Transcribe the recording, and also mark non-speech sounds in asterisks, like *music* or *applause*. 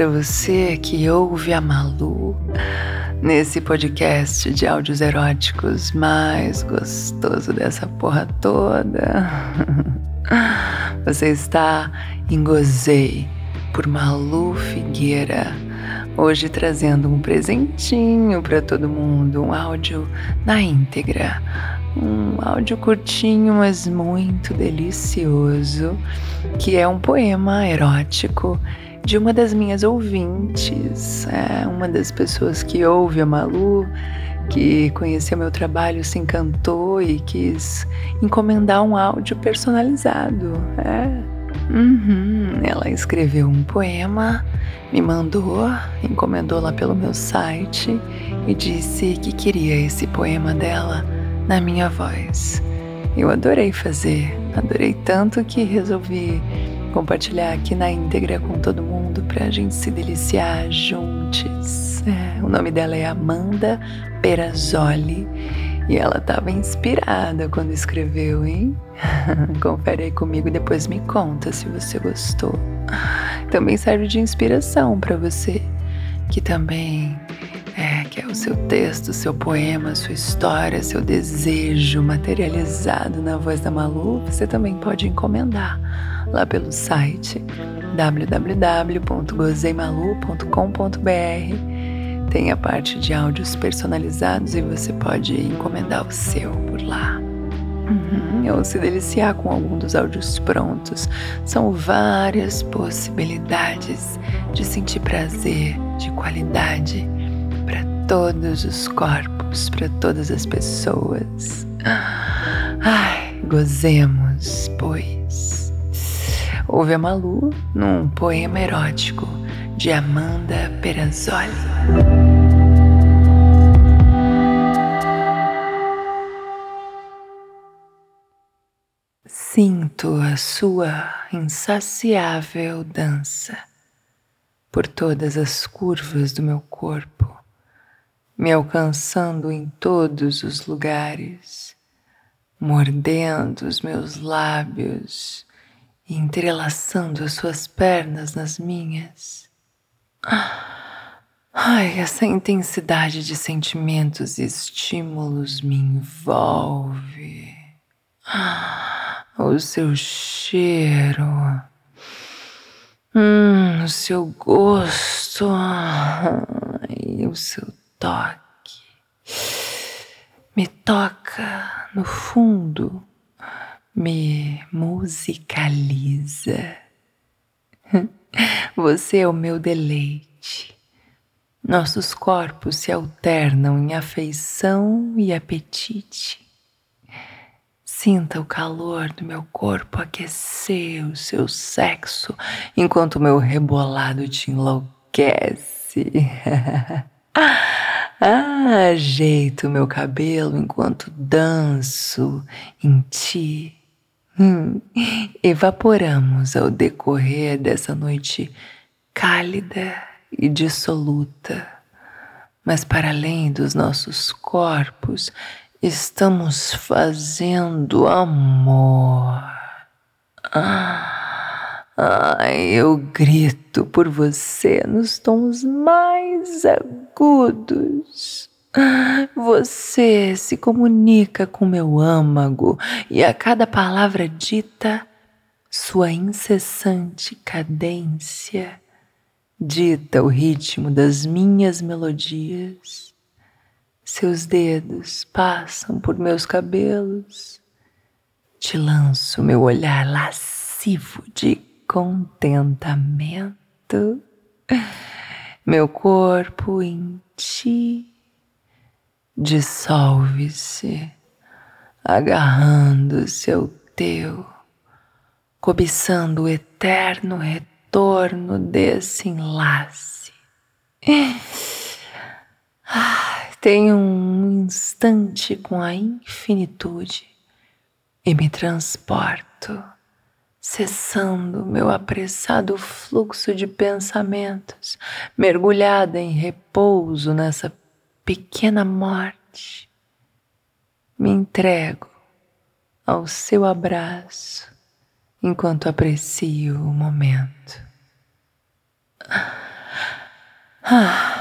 Para você que ouve a Malu nesse podcast de áudios eróticos mais gostoso dessa porra toda. *laughs* Você está em Gozei por Malu Figueira. Hoje trazendo um presentinho para todo mundo, um áudio na íntegra. Um áudio curtinho, mas muito delicioso, que é um poema erótico de uma das minhas ouvintes, é uma das pessoas que ouve a Malu, que conheceu meu trabalho, se encantou e quis encomendar um áudio personalizado. É. Uhum. Ela escreveu um poema, me mandou, encomendou lá pelo meu site e disse que queria esse poema dela na minha voz. Eu adorei fazer, adorei tanto que resolvi compartilhar aqui na íntegra com todo mundo para a gente se deliciar É, o nome dela é Amanda Perazzoli e ela estava inspirada quando escreveu, hein? *laughs* Confere aí comigo e depois me conta se você gostou. Também serve de inspiração para você que também é, que é o seu texto, seu poema, sua história, seu desejo materializado na voz da Malu, você também pode encomendar lá pelo site www.gozeimalu.com.br. Tem a parte de áudios personalizados e você pode encomendar o seu por lá. Uhum, ou se deliciar com algum dos áudios prontos. São várias possibilidades de sentir prazer de qualidade para todos os corpos, para todas as pessoas. Ai, gozemos, pois. Ouve a Malu num poema erótico de Amanda Perazzoli. Sinto a sua insaciável dança por todas as curvas do meu corpo, me alcançando em todos os lugares, mordendo os meus lábios entrelaçando as suas pernas nas minhas. Ai, essa intensidade de sentimentos e estímulos me envolve. O seu cheiro, hum, o seu gosto e o seu toque me toca no fundo me musicaliza. *laughs* Você é o meu deleite. Nossos corpos se alternam em afeição e apetite. Sinta o calor do meu corpo aquecer o seu sexo enquanto o meu rebolado te enlouquece. *laughs* ah, ajeito meu cabelo enquanto danço em ti hum, evaporamos ao decorrer dessa noite cálida e dissoluta. Mas para além dos nossos corpos, estamos fazendo amor. Ah, eu grito por você nos tons mais agudos. Você se comunica com meu âmago e a cada palavra dita, sua incessante cadência dita o ritmo das minhas melodias. Seus dedos passam por meus cabelos. Te lanço meu olhar lascivo de contentamento. Meu corpo em ti dissolve-se, agarrando-se ao teu, cobiçando o eterno retorno desse enlace. Ah, tenho um instante com a infinitude e me transporto cessando meu apressado fluxo de pensamentos, mergulhada em repouso nessa pequena morte, me entrego ao seu abraço enquanto aprecio o momento. Ah. ah.